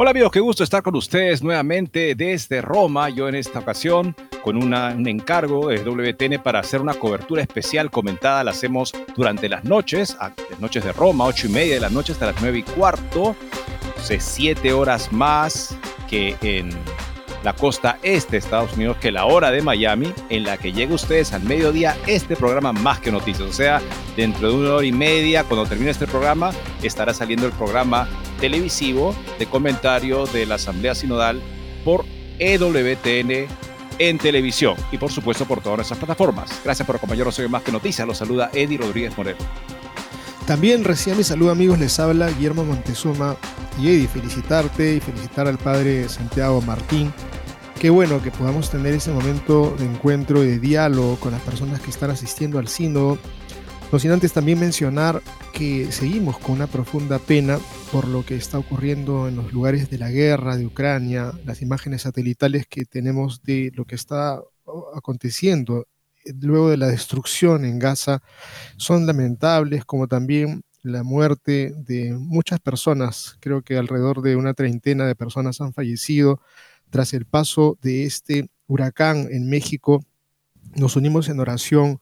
Hola amigos, qué gusto estar con ustedes nuevamente desde Roma. Yo en esta ocasión con un encargo de WTN para hacer una cobertura especial comentada. La hacemos durante las noches, las noches de Roma, ocho y media de la noche hasta las nueve y cuarto. siete horas más que en la costa este de Estados Unidos, que la hora de Miami, en la que llega ustedes al mediodía este programa Más que Noticias. O sea, dentro de una hora y media, cuando termine este programa, estará saliendo el programa televisivo de comentario de la Asamblea Sinodal por EWTN en televisión y por supuesto por todas nuestras plataformas. Gracias por acompañarnos hoy Más que Noticias. Los saluda Eddie Rodríguez Moreno. También recién mi saludo amigos, les habla Guillermo Montezuma y Eddie, felicitarte y felicitar al padre Santiago Martín. Qué bueno que podamos tener ese momento de encuentro y de diálogo con las personas que están asistiendo al sínodo. No sin antes también mencionar que seguimos con una profunda pena por lo que está ocurriendo en los lugares de la guerra de Ucrania, las imágenes satelitales que tenemos de lo que está aconteciendo luego de la destrucción en Gaza son lamentables, como también la muerte de muchas personas, creo que alrededor de una treintena de personas han fallecido tras el paso de este huracán en México. Nos unimos en oración.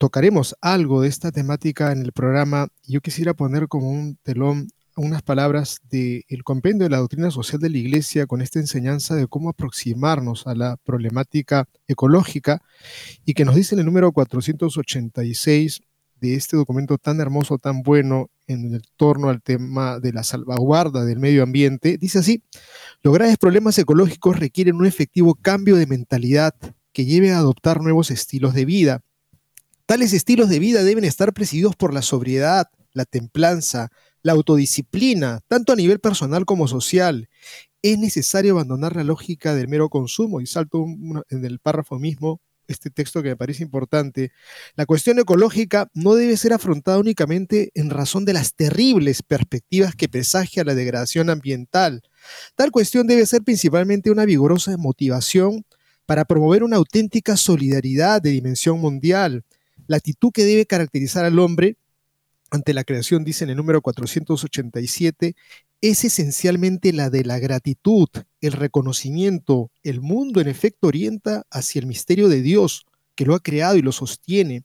Tocaremos algo de esta temática en el programa. Yo quisiera poner como un telón unas palabras del compendio de la doctrina social de la Iglesia con esta enseñanza de cómo aproximarnos a la problemática ecológica y que nos dice en el número 486 de este documento tan hermoso, tan bueno en torno al tema de la salvaguarda del medio ambiente, dice así, los graves problemas ecológicos requieren un efectivo cambio de mentalidad que lleve a adoptar nuevos estilos de vida. Tales estilos de vida deben estar presididos por la sobriedad, la templanza, la autodisciplina, tanto a nivel personal como social. Es necesario abandonar la lógica del mero consumo, y salto en el párrafo mismo, este texto que me parece importante, la cuestión ecológica no debe ser afrontada únicamente en razón de las terribles perspectivas que presagia la degradación ambiental. Tal cuestión debe ser principalmente una vigorosa motivación para promover una auténtica solidaridad de dimensión mundial, la actitud que debe caracterizar al hombre ante la creación, dice en el número 487, es esencialmente la de la gratitud, el reconocimiento. El mundo en efecto orienta hacia el misterio de Dios que lo ha creado y lo sostiene.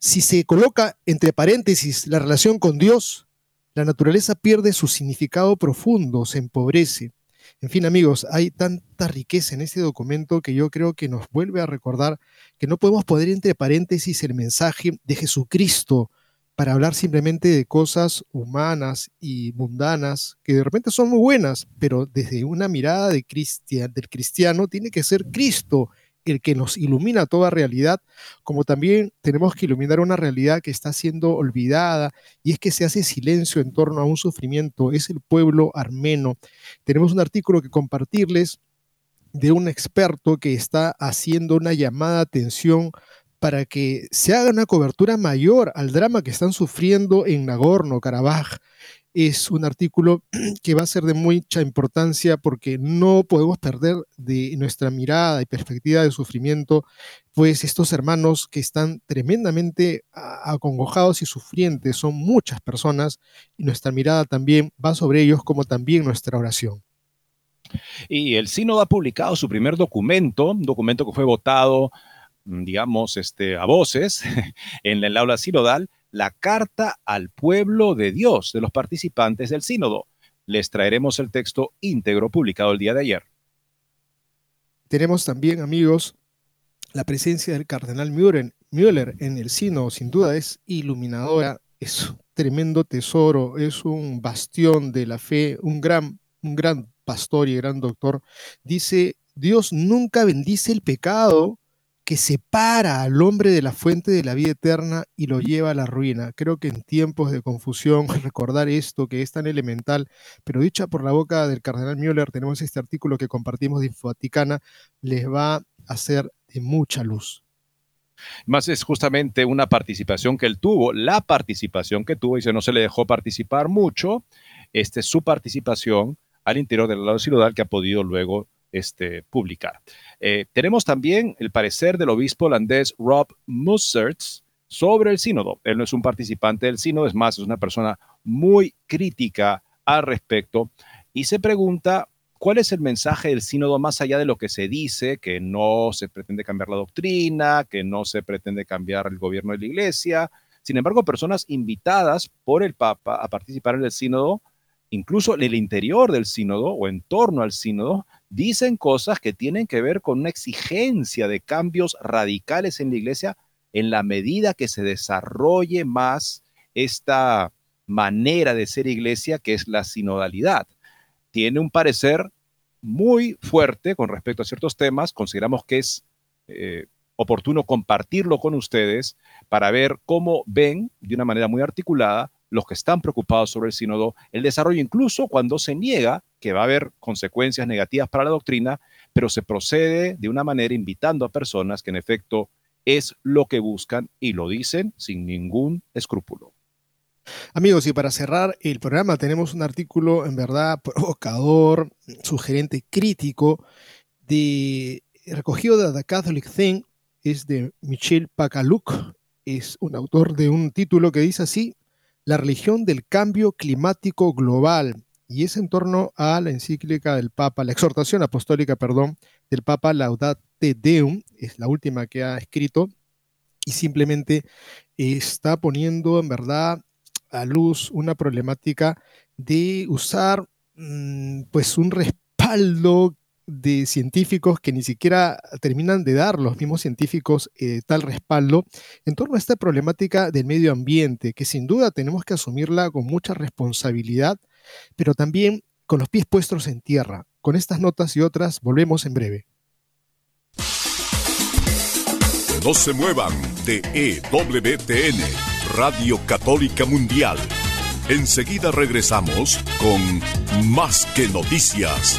Si se coloca entre paréntesis la relación con Dios, la naturaleza pierde su significado profundo, se empobrece. En fin, amigos, hay tanta riqueza en este documento que yo creo que nos vuelve a recordar que no podemos poner entre paréntesis el mensaje de Jesucristo para hablar simplemente de cosas humanas y mundanas que de repente son muy buenas, pero desde una mirada de del cristiano tiene que ser Cristo el que nos ilumina toda realidad, como también tenemos que iluminar una realidad que está siendo olvidada y es que se hace silencio en torno a un sufrimiento, es el pueblo armeno. Tenemos un artículo que compartirles de un experto que está haciendo una llamada de atención para que se haga una cobertura mayor al drama que están sufriendo en Nagorno-Karabaj. Es un artículo que va a ser de mucha importancia porque no podemos perder de nuestra mirada y perspectiva de sufrimiento, pues estos hermanos que están tremendamente acongojados y sufrientes son muchas personas y nuestra mirada también va sobre ellos como también nuestra oración. Y el Sínodo ha publicado su primer documento, un documento que fue votado Mm, digamos, este, a voces en el aula sinodal la carta al pueblo de Dios de los participantes del sínodo. Les traeremos el texto íntegro publicado el día de ayer. Tenemos también, amigos, la presencia del cardenal Müller, en el sínodo, sin duda es iluminadora, es un tremendo tesoro, es un bastión de la fe, un gran, un gran pastor y gran doctor. Dice, Dios nunca bendice el pecado, que separa al hombre de la fuente de la vida eterna y lo lleva a la ruina. Creo que en tiempos de confusión, recordar esto que es tan elemental, pero dicha por la boca del cardenal Müller, tenemos este artículo que compartimos de Infovaticana, les va a hacer de mucha luz. Más es justamente una participación que él tuvo, la participación que tuvo, y se no se le dejó participar mucho, este, su participación al interior del lado sinodal que ha podido luego este, publicar. Eh, tenemos también el parecer del obispo holandés Rob Musserts sobre el sínodo. Él no es un participante del sínodo, es más, es una persona muy crítica al respecto y se pregunta cuál es el mensaje del sínodo más allá de lo que se dice, que no se pretende cambiar la doctrina, que no se pretende cambiar el gobierno de la iglesia. Sin embargo, personas invitadas por el Papa a participar en el sínodo, incluso en el interior del sínodo o en torno al sínodo, dicen cosas que tienen que ver con una exigencia de cambios radicales en la iglesia en la medida que se desarrolle más esta manera de ser iglesia que es la sinodalidad. Tiene un parecer muy fuerte con respecto a ciertos temas. Consideramos que es eh, oportuno compartirlo con ustedes para ver cómo ven de una manera muy articulada los que están preocupados sobre el sínodo, el desarrollo incluso cuando se niega que va a haber consecuencias negativas para la doctrina, pero se procede de una manera invitando a personas que en efecto es lo que buscan y lo dicen sin ningún escrúpulo. Amigos, y para cerrar el programa tenemos un artículo en verdad provocador, sugerente, crítico, de, recogido de The Catholic Thing, es de Michel Pacaluc, es un autor de un título que dice así, la religión del cambio climático global, y es en torno a la encíclica del Papa, la exhortación apostólica, perdón, del Papa Laudate Deum, es la última que ha escrito, y simplemente está poniendo en verdad a luz una problemática de usar mm, pues un respaldo de científicos que ni siquiera terminan de dar los mismos científicos eh, tal respaldo en torno a esta problemática del medio ambiente, que sin duda tenemos que asumirla con mucha responsabilidad, pero también con los pies puestos en tierra. Con estas notas y otras volvemos en breve. No se muevan de EWTN, Radio Católica Mundial. Enseguida regresamos con Más que Noticias.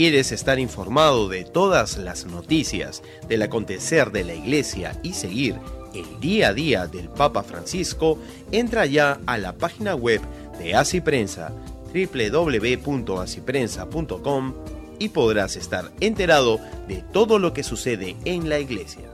Quieres estar informado de todas las noticias del acontecer de la iglesia y seguir el día a día del Papa Francisco, entra ya a la página web de Asiprensa www.asiprensa.com y podrás estar enterado de todo lo que sucede en la iglesia.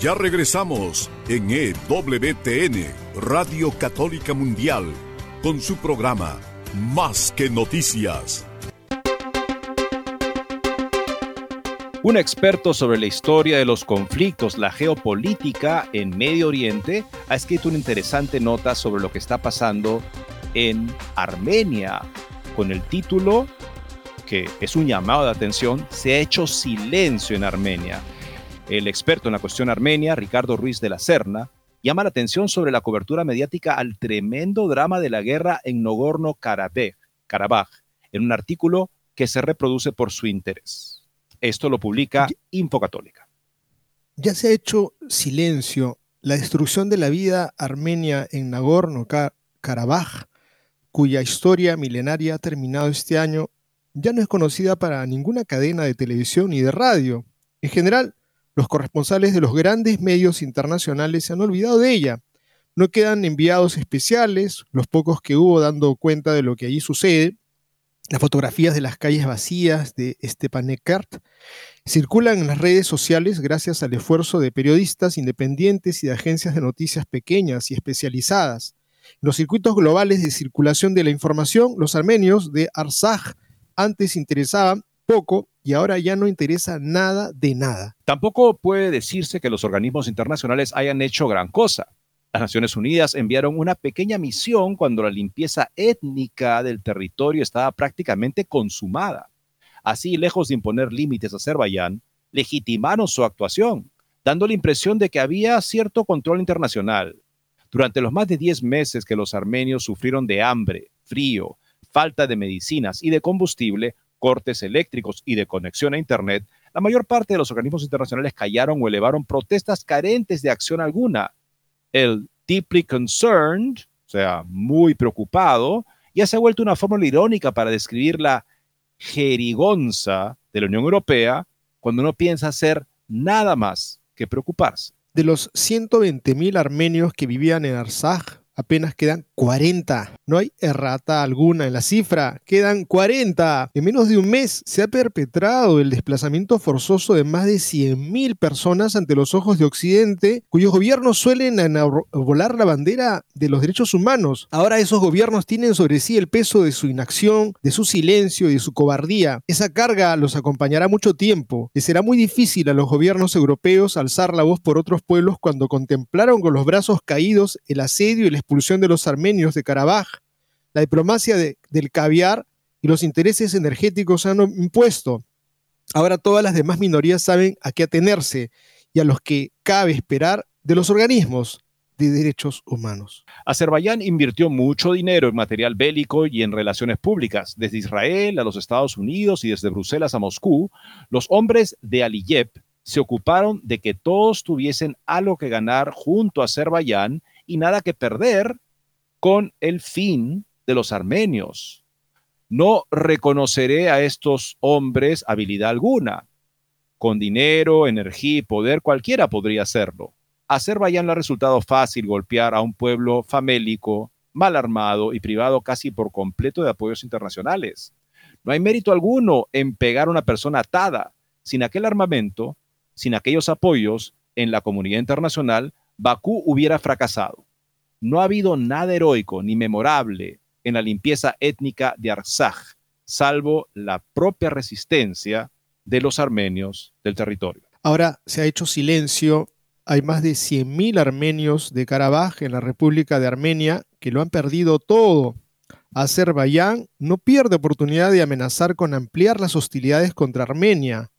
Ya regresamos en EWTN, Radio Católica Mundial, con su programa Más que Noticias. Un experto sobre la historia de los conflictos, la geopolítica en Medio Oriente, ha escrito una interesante nota sobre lo que está pasando en Armenia, con el título, que es un llamado de atención, Se ha hecho silencio en Armenia. El experto en la cuestión armenia, Ricardo Ruiz de la Serna, llama la atención sobre la cobertura mediática al tremendo drama de la guerra en Nogorno-Karabaj, en un artículo que se reproduce por su interés. Esto lo publica Infocatólica. Ya se ha hecho silencio la destrucción de la vida armenia en Nagorno-Karabaj Karabaj, cuya historia milenaria ha terminado este año, ya no es conocida para ninguna cadena de televisión ni de radio. En general, los corresponsales de los grandes medios internacionales se han olvidado de ella. No quedan enviados especiales, los pocos que hubo dando cuenta de lo que allí sucede. Las fotografías de las calles vacías de Stepanakert circulan en las redes sociales gracias al esfuerzo de periodistas independientes y de agencias de noticias pequeñas y especializadas. En los circuitos globales de circulación de la información, los armenios de Arsaj antes interesaban poco y ahora ya no interesa nada de nada. Tampoco puede decirse que los organismos internacionales hayan hecho gran cosa. Las Naciones Unidas enviaron una pequeña misión cuando la limpieza étnica del territorio estaba prácticamente consumada. Así, lejos de imponer límites a Azerbaiyán, legitimaron su actuación, dando la impresión de que había cierto control internacional. Durante los más de 10 meses que los armenios sufrieron de hambre, frío, falta de medicinas y de combustible, cortes eléctricos y de conexión a Internet, la mayor parte de los organismos internacionales callaron o elevaron protestas carentes de acción alguna, el deeply concerned, o sea, muy preocupado, ya se ha vuelto una fórmula irónica para describir la jerigonza de la Unión Europea cuando no piensa hacer nada más que preocuparse. De los 120.000 armenios que vivían en Arsaj, apenas quedan 40. No hay errata alguna en la cifra. Quedan 40. En menos de un mes se ha perpetrado el desplazamiento forzoso de más de 100.000 personas ante los ojos de Occidente, cuyos gobiernos suelen volar la bandera de los derechos humanos. Ahora esos gobiernos tienen sobre sí el peso de su inacción, de su silencio y de su cobardía. Esa carga los acompañará mucho tiempo. Y será muy difícil a los gobiernos europeos alzar la voz por otros pueblos cuando contemplaron con los brazos caídos el asedio y la expulsión de los armenios de Karabaj, la diplomacia del caviar y los intereses energéticos han impuesto. Ahora todas las demás minorías saben a qué atenerse y a los que cabe esperar de los organismos de derechos humanos. Azerbaiyán invirtió mucho dinero en material bélico y en relaciones públicas. Desde Israel a los Estados Unidos y desde Bruselas a Moscú, los hombres de Aliyev se ocuparon de que todos tuviesen algo que ganar junto a Azerbaiyán y nada que perder con el fin de los armenios. No reconoceré a estos hombres habilidad alguna. Con dinero, energía y poder cualquiera podría hacerlo. A Azerbaiyán le ha resultado fácil golpear a un pueblo famélico, mal armado y privado casi por completo de apoyos internacionales. No hay mérito alguno en pegar a una persona atada. Sin aquel armamento, sin aquellos apoyos en la comunidad internacional, Bakú hubiera fracasado. No ha habido nada heroico ni memorable en la limpieza étnica de Arsaj, salvo la propia resistencia de los armenios del territorio. Ahora se ha hecho silencio. Hay más de 100.000 armenios de Karabaj en la República de Armenia que lo han perdido todo. Azerbaiyán no pierde oportunidad de amenazar con ampliar las hostilidades contra Armenia.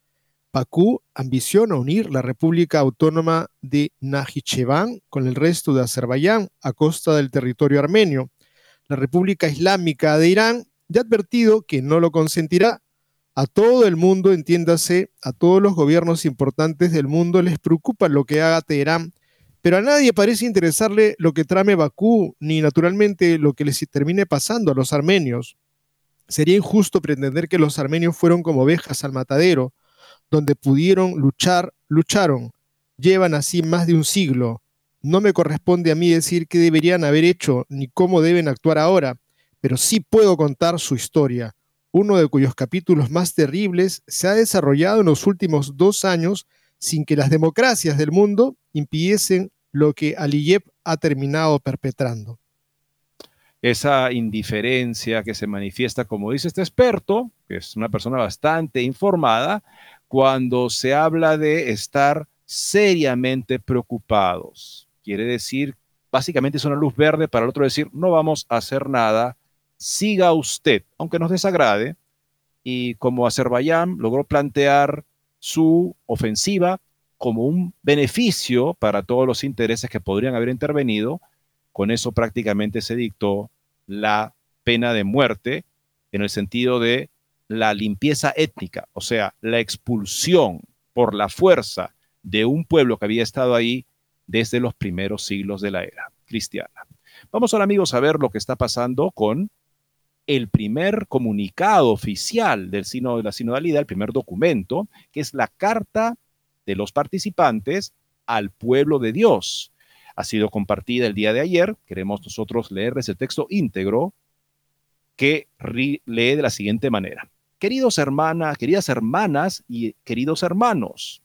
Bakú ambiciona unir la República Autónoma de Najicheván con el resto de Azerbaiyán a costa del territorio armenio. La República Islámica de Irán ya ha advertido que no lo consentirá. A todo el mundo, entiéndase, a todos los gobiernos importantes del mundo les preocupa lo que haga Teherán, pero a nadie parece interesarle lo que trame Bakú, ni naturalmente lo que les termine pasando a los armenios. Sería injusto pretender que los armenios fueron como ovejas al matadero, donde pudieron luchar, lucharon. Llevan así más de un siglo. No me corresponde a mí decir qué deberían haber hecho ni cómo deben actuar ahora, pero sí puedo contar su historia, uno de cuyos capítulos más terribles se ha desarrollado en los últimos dos años sin que las democracias del mundo impidiesen lo que Aliyev ha terminado perpetrando. Esa indiferencia que se manifiesta, como dice este experto, que es una persona bastante informada, cuando se habla de estar seriamente preocupados. Quiere decir, básicamente es una luz verde para el otro decir, no vamos a hacer nada, siga usted, aunque nos desagrade. Y como Azerbaiyán logró plantear su ofensiva como un beneficio para todos los intereses que podrían haber intervenido, con eso prácticamente se dictó la pena de muerte en el sentido de la limpieza étnica, o sea, la expulsión por la fuerza de un pueblo que había estado ahí desde los primeros siglos de la era cristiana. Vamos ahora amigos a ver lo que está pasando con el primer comunicado oficial del sino de la sinodalidad, el primer documento, que es la carta de los participantes al pueblo de Dios. Ha sido compartida el día de ayer. Queremos nosotros leerles el texto íntegro que lee de la siguiente manera. Queridos hermanas, queridas hermanas y queridos hermanos,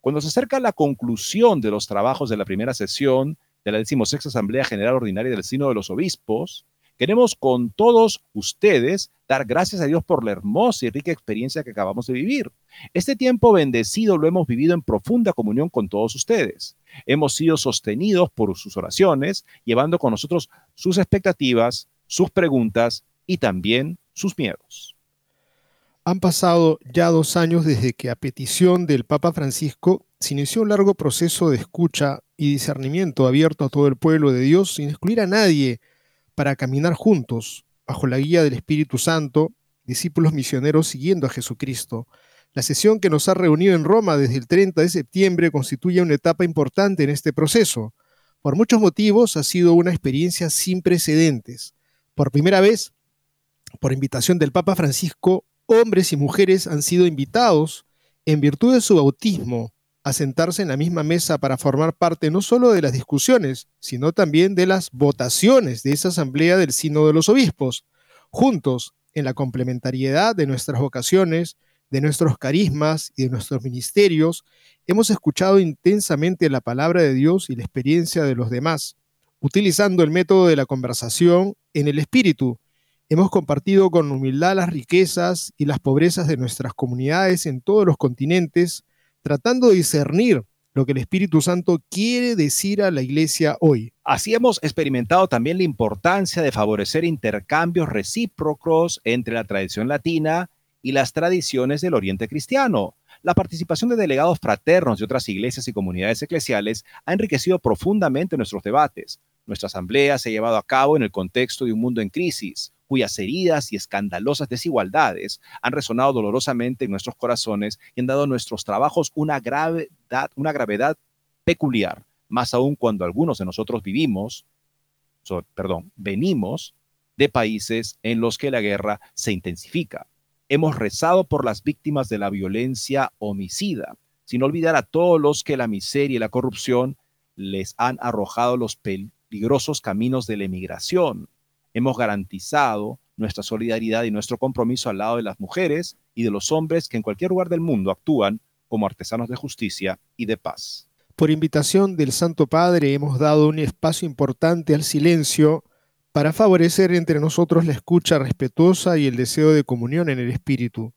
cuando se acerca la conclusión de los trabajos de la primera sesión de la 16 Asamblea General Ordinaria del Sino de los Obispos, queremos con todos ustedes dar gracias a Dios por la hermosa y rica experiencia que acabamos de vivir. Este tiempo bendecido lo hemos vivido en profunda comunión con todos ustedes. Hemos sido sostenidos por sus oraciones, llevando con nosotros sus expectativas, sus preguntas y también sus miedos. Han pasado ya dos años desde que a petición del Papa Francisco se inició un largo proceso de escucha y discernimiento abierto a todo el pueblo de Dios sin excluir a nadie para caminar juntos bajo la guía del Espíritu Santo, discípulos misioneros siguiendo a Jesucristo. La sesión que nos ha reunido en Roma desde el 30 de septiembre constituye una etapa importante en este proceso. Por muchos motivos ha sido una experiencia sin precedentes. Por primera vez, por invitación del Papa Francisco, hombres y mujeres han sido invitados, en virtud de su bautismo, a sentarse en la misma mesa para formar parte no solo de las discusiones, sino también de las votaciones de esa asamblea del Sino de los Obispos, juntos en la complementariedad de nuestras vocaciones, de nuestros carismas y de nuestros ministerios, hemos escuchado intensamente la palabra de Dios y la experiencia de los demás, utilizando el método de la conversación en el espíritu, Hemos compartido con humildad las riquezas y las pobrezas de nuestras comunidades en todos los continentes, tratando de discernir lo que el Espíritu Santo quiere decir a la iglesia hoy. Así hemos experimentado también la importancia de favorecer intercambios recíprocos entre la tradición latina y las tradiciones del Oriente cristiano. La participación de delegados fraternos de otras iglesias y comunidades eclesiales ha enriquecido profundamente nuestros debates. Nuestra asamblea se ha llevado a cabo en el contexto de un mundo en crisis, cuyas heridas y escandalosas desigualdades han resonado dolorosamente en nuestros corazones y han dado a nuestros trabajos una gravedad, una gravedad peculiar, más aún cuando algunos de nosotros vivimos, perdón, venimos de países en los que la guerra se intensifica. Hemos rezado por las víctimas de la violencia homicida, sin olvidar a todos los que la miseria y la corrupción les han arrojado los peligrosos caminos de la emigración hemos garantizado nuestra solidaridad y nuestro compromiso al lado de las mujeres y de los hombres que en cualquier lugar del mundo actúan como artesanos de justicia y de paz. Por invitación del Santo Padre hemos dado un espacio importante al silencio para favorecer entre nosotros la escucha respetuosa y el deseo de comunión en el Espíritu.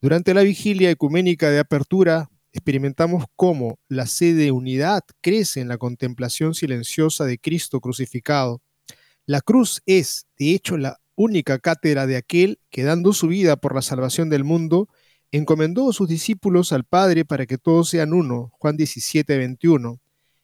Durante la vigilia ecuménica de apertura, experimentamos cómo la sed de unidad crece en la contemplación silenciosa de Cristo crucificado la cruz es, de hecho, la única cátedra de aquel que, dando su vida por la salvación del mundo, encomendó a sus discípulos al Padre para que todos sean uno. Juan 17, 21.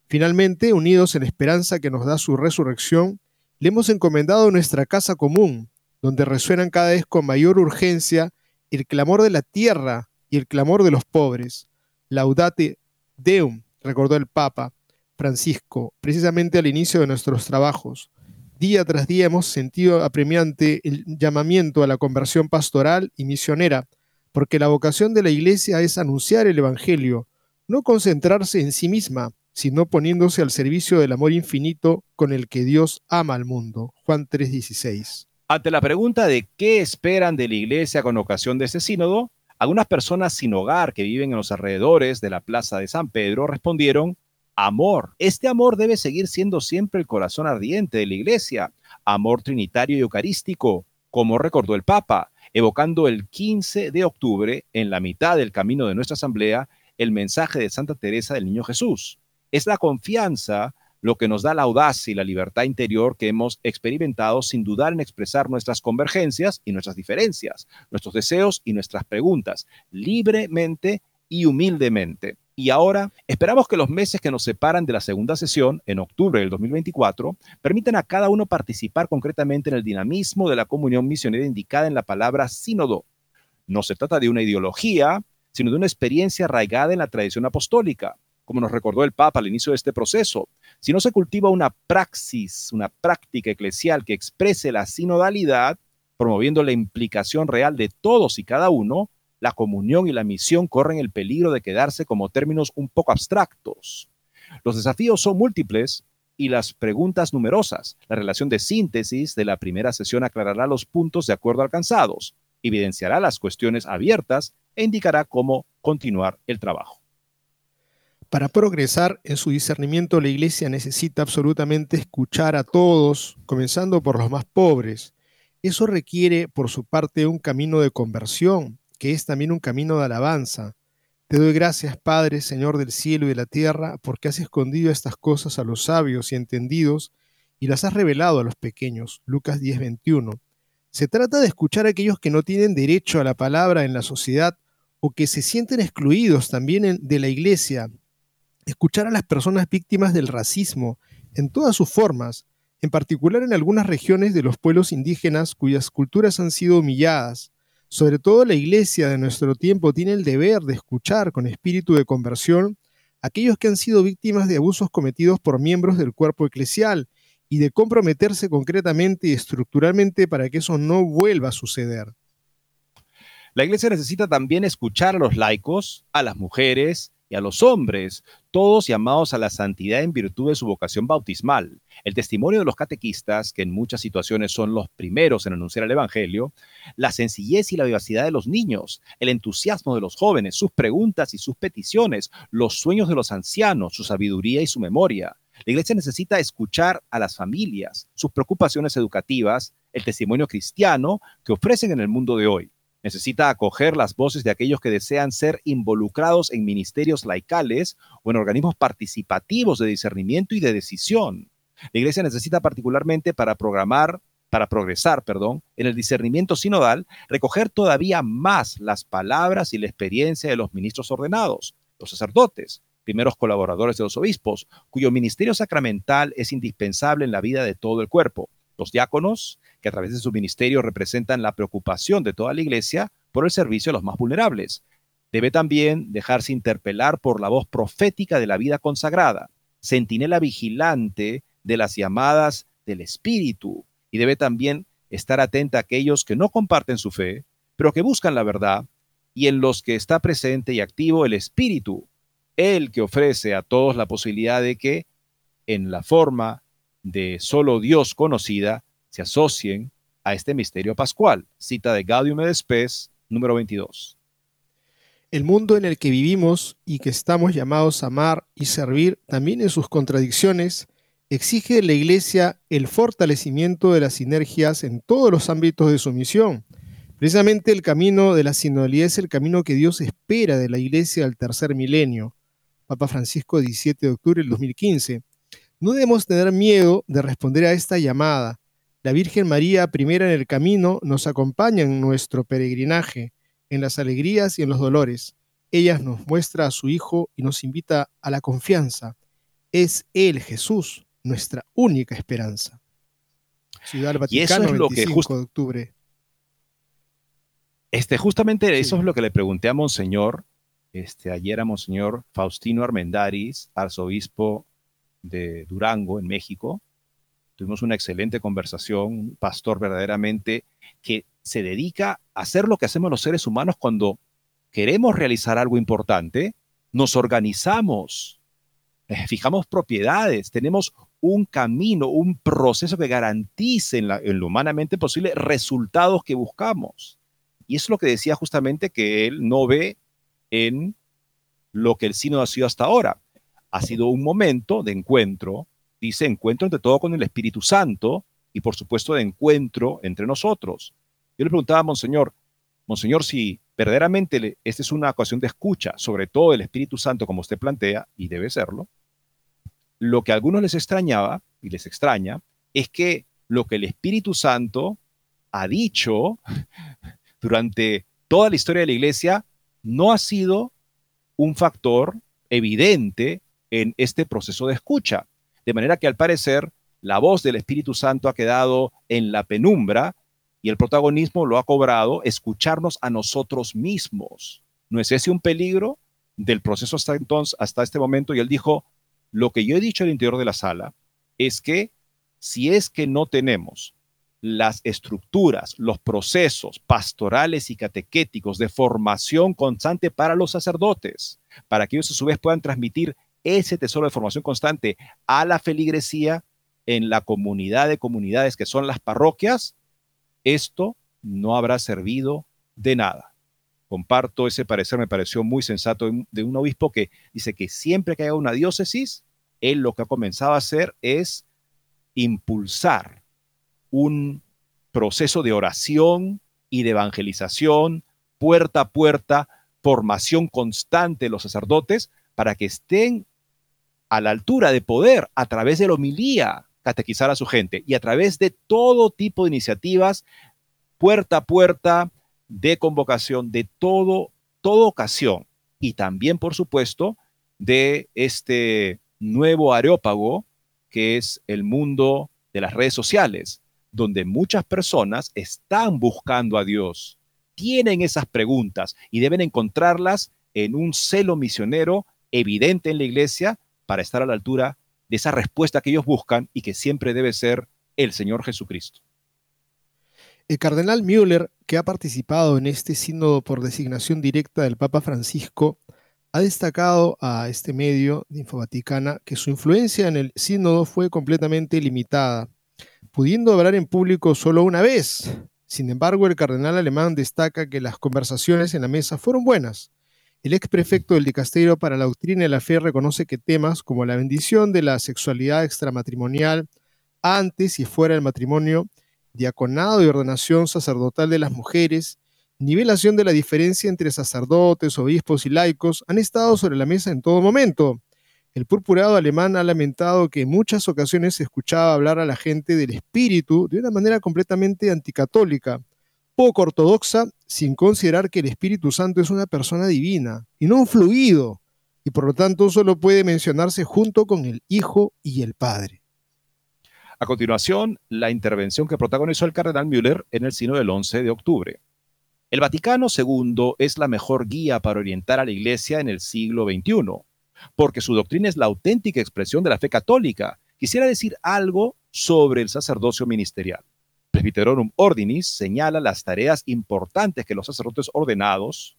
Finalmente, unidos en la esperanza que nos da su resurrección, le hemos encomendado nuestra casa común, donde resuenan cada vez con mayor urgencia el clamor de la tierra y el clamor de los pobres. Laudate Deum, recordó el Papa Francisco, precisamente al inicio de nuestros trabajos. Día tras día hemos sentido apremiante el llamamiento a la conversión pastoral y misionera, porque la vocación de la Iglesia es anunciar el Evangelio, no concentrarse en sí misma, sino poniéndose al servicio del amor infinito con el que Dios ama al mundo. Juan 3:16. Ante la pregunta de qué esperan de la Iglesia con ocasión de este sínodo, algunas personas sin hogar que viven en los alrededores de la Plaza de San Pedro respondieron amor. Este amor debe seguir siendo siempre el corazón ardiente de la iglesia, amor trinitario y eucarístico, como recordó el Papa, evocando el 15 de octubre, en la mitad del camino de nuestra asamblea, el mensaje de Santa Teresa del Niño Jesús. Es la confianza lo que nos da la audacia y la libertad interior que hemos experimentado sin dudar en expresar nuestras convergencias y nuestras diferencias, nuestros deseos y nuestras preguntas, libremente y humildemente. Y ahora esperamos que los meses que nos separan de la segunda sesión, en octubre del 2024, permitan a cada uno participar concretamente en el dinamismo de la comunión misionera indicada en la palabra sínodo. No se trata de una ideología, sino de una experiencia arraigada en la tradición apostólica, como nos recordó el Papa al inicio de este proceso. Si no se cultiva una praxis, una práctica eclesial que exprese la sinodalidad, promoviendo la implicación real de todos y cada uno, la comunión y la misión corren el peligro de quedarse como términos un poco abstractos. Los desafíos son múltiples y las preguntas numerosas. La relación de síntesis de la primera sesión aclarará los puntos de acuerdo alcanzados, evidenciará las cuestiones abiertas e indicará cómo continuar el trabajo. Para progresar en su discernimiento, la Iglesia necesita absolutamente escuchar a todos, comenzando por los más pobres. Eso requiere, por su parte, un camino de conversión, que es también un camino de alabanza. Te doy gracias, Padre, Señor del cielo y de la tierra, porque has escondido estas cosas a los sabios y entendidos y las has revelado a los pequeños. Lucas 10:21. Se trata de escuchar a aquellos que no tienen derecho a la palabra en la sociedad o que se sienten excluidos también de la iglesia. Escuchar a las personas víctimas del racismo en todas sus formas, en particular en algunas regiones de los pueblos indígenas cuyas culturas han sido humilladas sobre todo la iglesia de nuestro tiempo tiene el deber de escuchar con espíritu de conversión a aquellos que han sido víctimas de abusos cometidos por miembros del cuerpo eclesial y de comprometerse concretamente y estructuralmente para que eso no vuelva a suceder. La iglesia necesita también escuchar a los laicos, a las mujeres, y a los hombres, todos llamados a la santidad en virtud de su vocación bautismal. El testimonio de los catequistas, que en muchas situaciones son los primeros en anunciar el Evangelio, la sencillez y la vivacidad de los niños, el entusiasmo de los jóvenes, sus preguntas y sus peticiones, los sueños de los ancianos, su sabiduría y su memoria. La iglesia necesita escuchar a las familias, sus preocupaciones educativas, el testimonio cristiano que ofrecen en el mundo de hoy necesita acoger las voces de aquellos que desean ser involucrados en ministerios laicales o en organismos participativos de discernimiento y de decisión. La Iglesia necesita particularmente para programar, para progresar, perdón, en el discernimiento sinodal, recoger todavía más las palabras y la experiencia de los ministros ordenados, los sacerdotes, primeros colaboradores de los obispos, cuyo ministerio sacramental es indispensable en la vida de todo el cuerpo, los diáconos, a través de su ministerio representan la preocupación de toda la iglesia por el servicio a los más vulnerables. Debe también dejarse interpelar por la voz profética de la vida consagrada, centinela vigilante de las llamadas del Espíritu, y debe también estar atenta a aquellos que no comparten su fe, pero que buscan la verdad, y en los que está presente y activo el Espíritu, el que ofrece a todos la posibilidad de que, en la forma de solo Dios conocida, se asocien a este misterio pascual. Cita de Gaudium et Spes, número 22. El mundo en el que vivimos y que estamos llamados a amar y servir, también en sus contradicciones, exige de la Iglesia el fortalecimiento de las sinergias en todos los ámbitos de su misión. Precisamente el camino de la sinodalidad es el camino que Dios espera de la Iglesia al tercer milenio. Papa Francisco, 17 de octubre del 2015. No debemos tener miedo de responder a esta llamada, la Virgen María, primera en el camino, nos acompaña en nuestro peregrinaje, en las alegrías y en los dolores. Ella nos muestra a su Hijo y nos invita a la confianza. Es Él, Jesús, nuestra única esperanza. Ciudad Vaticano, y eso es lo 25 que de octubre. Este, justamente eso es lo que le pregunté a Monseñor, este, ayer a Monseñor Faustino Armendaris, arzobispo de Durango, en México, Tuvimos una excelente conversación, un pastor verdaderamente que se dedica a hacer lo que hacemos los seres humanos cuando queremos realizar algo importante, nos organizamos, eh, fijamos propiedades, tenemos un camino, un proceso que garantice en, lo humanamente posible resultados que buscamos. Y es lo que decía justamente que él no ve en lo que el sínodo ha sido hasta ahora. Ha sido un momento de encuentro, dice encuentro entre todo con el Espíritu Santo y por supuesto de encuentro entre nosotros. Yo le preguntaba a Monseñor, Monseñor, si verdaderamente esta es una ocasión de escucha, sobre todo el Espíritu Santo como usted plantea, y debe serlo, lo que a algunos les extrañaba y les extraña es que lo que el Espíritu Santo ha dicho durante toda la historia de la iglesia no ha sido un factor evidente en este proceso de escucha. De manera que al parecer la voz del Espíritu Santo ha quedado en la penumbra y el protagonismo lo ha cobrado escucharnos a nosotros mismos. ¿No es ese un peligro del proceso hasta entonces, hasta este momento? Y él dijo, Lo que yo he dicho al interior de la sala es que si es que no tenemos las estructuras, los procesos pastorales y catequéticos de formación constante para los sacerdotes, para que ellos a su vez puedan transmitir ese tesoro de formación constante a la feligresía en la comunidad de comunidades que son las parroquias, esto no habrá servido de nada. Comparto ese parecer, me pareció muy sensato de un obispo que dice que siempre que haya una diócesis, él lo que ha comenzado a hacer es impulsar un proceso de oración y de evangelización, puerta a puerta, formación constante de los sacerdotes para que estén a la altura de poder a través de la homilía catequizar a su gente y a través de todo tipo de iniciativas, puerta a puerta, de convocación, de todo, toda ocasión y también, por supuesto, de este nuevo areópago que es el mundo de las redes sociales, donde muchas personas están buscando a Dios, tienen esas preguntas y deben encontrarlas en un celo misionero evidente en la iglesia para estar a la altura de esa respuesta que ellos buscan y que siempre debe ser el Señor Jesucristo. El cardenal Müller, que ha participado en este sínodo por designación directa del Papa Francisco, ha destacado a este medio de Infovaticana que su influencia en el sínodo fue completamente limitada, pudiendo hablar en público solo una vez. Sin embargo, el cardenal alemán destaca que las conversaciones en la mesa fueron buenas el ex prefecto del Dicasterio para la Doctrina y la Fe reconoce que temas como la bendición de la sexualidad extramatrimonial antes y fuera del matrimonio, diaconado y ordenación sacerdotal de las mujeres, nivelación de la diferencia entre sacerdotes, obispos y laicos han estado sobre la mesa en todo momento. El purpurado alemán ha lamentado que en muchas ocasiones se escuchaba hablar a la gente del espíritu de una manera completamente anticatólica, poco ortodoxa sin considerar que el Espíritu Santo es una persona divina y no un fluido, y por lo tanto solo puede mencionarse junto con el Hijo y el Padre. A continuación, la intervención que protagonizó el cardenal Müller en el sino del 11 de octubre. El Vaticano II es la mejor guía para orientar a la Iglesia en el siglo XXI, porque su doctrina es la auténtica expresión de la fe católica. Quisiera decir algo sobre el sacerdocio ministerial. Presbyterorum Ordinis señala las tareas importantes que los sacerdotes ordenados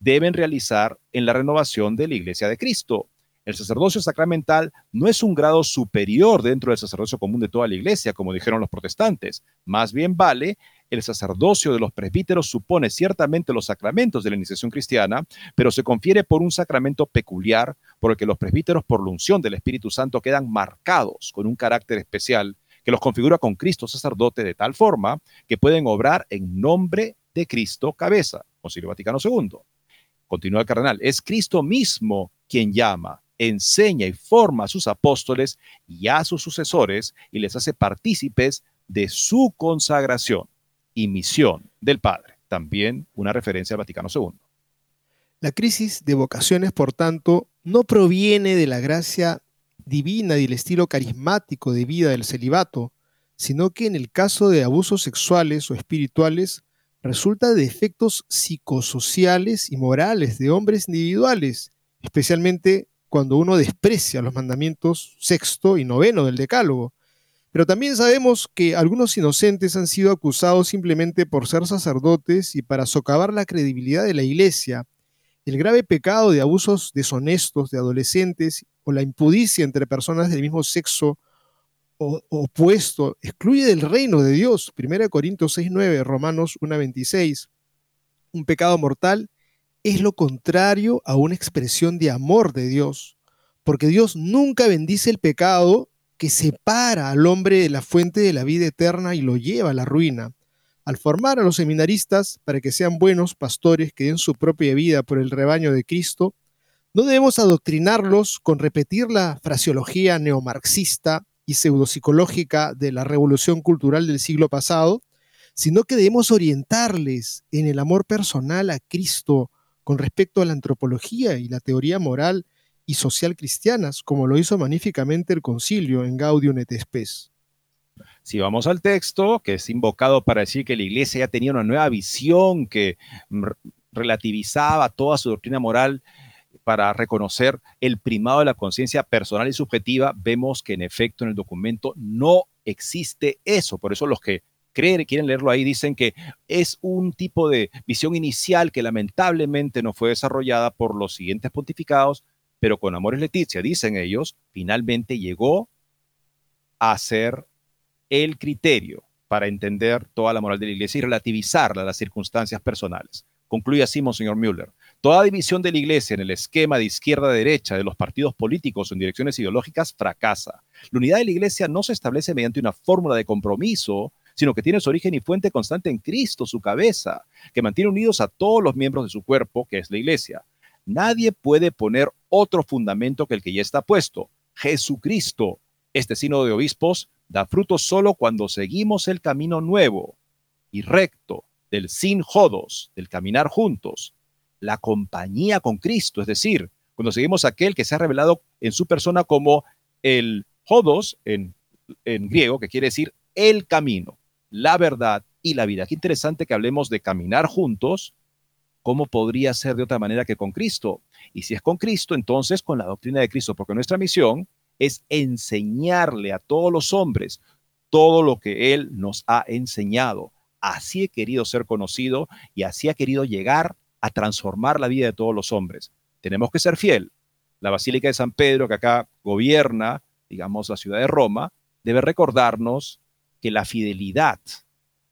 deben realizar en la renovación de la Iglesia de Cristo. El sacerdocio sacramental no es un grado superior dentro del sacerdocio común de toda la Iglesia, como dijeron los protestantes. Más bien vale, el sacerdocio de los presbíteros supone ciertamente los sacramentos de la iniciación cristiana, pero se confiere por un sacramento peculiar, por el que los presbíteros, por la unción del Espíritu Santo, quedan marcados con un carácter especial que los configura con Cristo sacerdote de tal forma que pueden obrar en nombre de Cristo cabeza. Concilio Vaticano II. Continúa el cardenal, es Cristo mismo quien llama, enseña y forma a sus apóstoles y a sus sucesores y les hace partícipes de su consagración y misión del Padre. También una referencia al Vaticano II. La crisis de vocaciones, por tanto, no proviene de la gracia divina y el estilo carismático de vida del celibato, sino que en el caso de abusos sexuales o espirituales resulta de efectos psicosociales y morales de hombres individuales, especialmente cuando uno desprecia los mandamientos sexto y noveno del Decálogo. Pero también sabemos que algunos inocentes han sido acusados simplemente por ser sacerdotes y para socavar la credibilidad de la Iglesia. El grave pecado de abusos deshonestos de adolescentes o la impudicia entre personas del mismo sexo opuesto excluye del reino de Dios. 1 Corintios 6.9, Romanos 1.26. Un pecado mortal es lo contrario a una expresión de amor de Dios, porque Dios nunca bendice el pecado que separa al hombre de la fuente de la vida eterna y lo lleva a la ruina. Al formar a los seminaristas para que sean buenos pastores que den su propia vida por el rebaño de Cristo, no debemos adoctrinarlos con repetir la fraseología neomarxista y pseudopsicológica de la revolución cultural del siglo pasado, sino que debemos orientarles en el amor personal a Cristo con respecto a la antropología y la teoría moral y social cristianas, como lo hizo magníficamente el concilio en Gaudium et Spes. Si vamos al texto, que es invocado para decir que la iglesia ya tenía una nueva visión que relativizaba toda su doctrina moral para reconocer el primado de la conciencia personal y subjetiva, vemos que en efecto en el documento no existe eso. Por eso los que creen, quieren leerlo ahí, dicen que es un tipo de visión inicial que lamentablemente no fue desarrollada por los siguientes pontificados, pero con Amores Leticia, dicen ellos, finalmente llegó a ser el criterio para entender toda la moral de la iglesia y relativizarla a las circunstancias personales. Concluye así, Monseñor Müller. Toda división de la iglesia en el esquema de izquierda-derecha de los partidos políticos en direcciones ideológicas fracasa. La unidad de la iglesia no se establece mediante una fórmula de compromiso, sino que tiene su origen y fuente constante en Cristo, su cabeza, que mantiene unidos a todos los miembros de su cuerpo, que es la iglesia. Nadie puede poner otro fundamento que el que ya está puesto, Jesucristo. Este sínodo de obispos da fruto solo cuando seguimos el camino nuevo y recto del sin jodos, del caminar juntos, la compañía con Cristo, es decir, cuando seguimos aquel que se ha revelado en su persona como el jodos en, en griego, que quiere decir el camino, la verdad y la vida. Qué interesante que hablemos de caminar juntos. ¿Cómo podría ser de otra manera que con Cristo? Y si es con Cristo, entonces con la doctrina de Cristo, porque nuestra misión es enseñarle a todos los hombres todo lo que Él nos ha enseñado. Así he querido ser conocido y así ha querido llegar a transformar la vida de todos los hombres. Tenemos que ser fiel. La Basílica de San Pedro, que acá gobierna, digamos, la ciudad de Roma, debe recordarnos que la fidelidad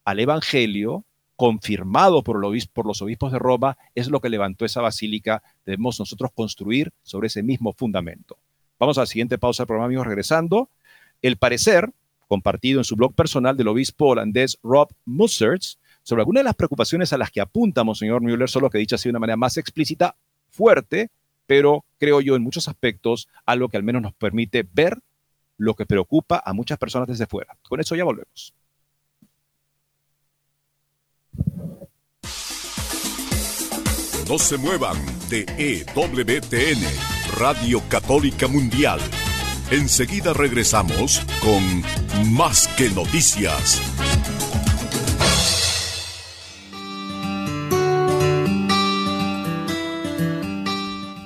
al Evangelio, confirmado por, los obispos de Roma, es lo que levantó esa basílica. Debemos nosotros construir sobre ese mismo fundamento. Vamos a la siguiente pausa del programa, amigos, regresando. El parecer, compartido en su blog personal del obispo holandés Rob Musserts, sobre algunas de las preocupaciones a las que apuntamos, señor Müller, solo que dicho así de una manera más explícita, fuerte, pero creo yo en muchos aspectos algo que al menos nos permite ver lo que preocupa a muchas personas desde fuera. Con eso ya volvemos. No se muevan de EWTN, Radio Católica Mundial. Enseguida regresamos con Más que Noticias.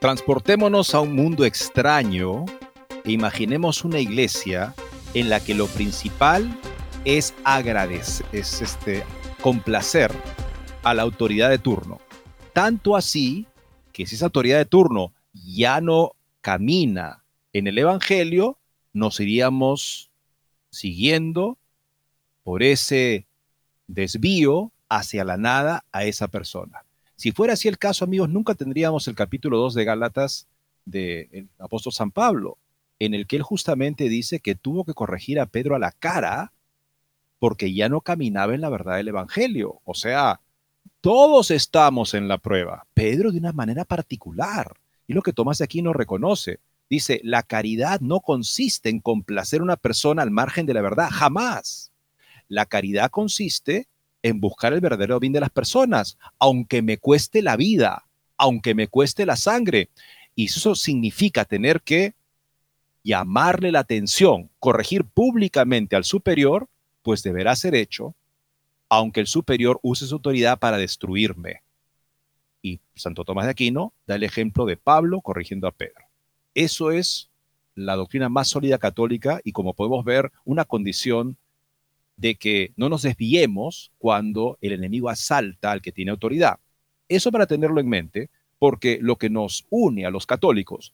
Transportémonos a un mundo extraño e imaginemos una iglesia en la que lo principal es agradecer, es este, complacer a la autoridad de turno. Tanto así que si esa autoridad de turno ya no camina en el Evangelio, nos iríamos siguiendo por ese desvío hacia la nada a esa persona. Si fuera así el caso, amigos, nunca tendríamos el capítulo 2 de Gálatas del apóstol San Pablo, en el que él justamente dice que tuvo que corregir a Pedro a la cara porque ya no caminaba en la verdad del Evangelio. O sea, todos estamos en la prueba, Pedro de una manera particular. Y lo que Tomás de aquí no reconoce. Dice, la caridad no consiste en complacer a una persona al margen de la verdad, jamás. La caridad consiste en buscar el verdadero bien de las personas, aunque me cueste la vida, aunque me cueste la sangre. Y eso significa tener que llamarle la atención, corregir públicamente al superior, pues deberá ser hecho, aunque el superior use su autoridad para destruirme. Y Santo Tomás de Aquino da el ejemplo de Pablo corrigiendo a Pedro. Eso es la doctrina más sólida católica y como podemos ver, una condición de que no nos desviemos cuando el enemigo asalta al que tiene autoridad. Eso para tenerlo en mente, porque lo que nos une a los católicos,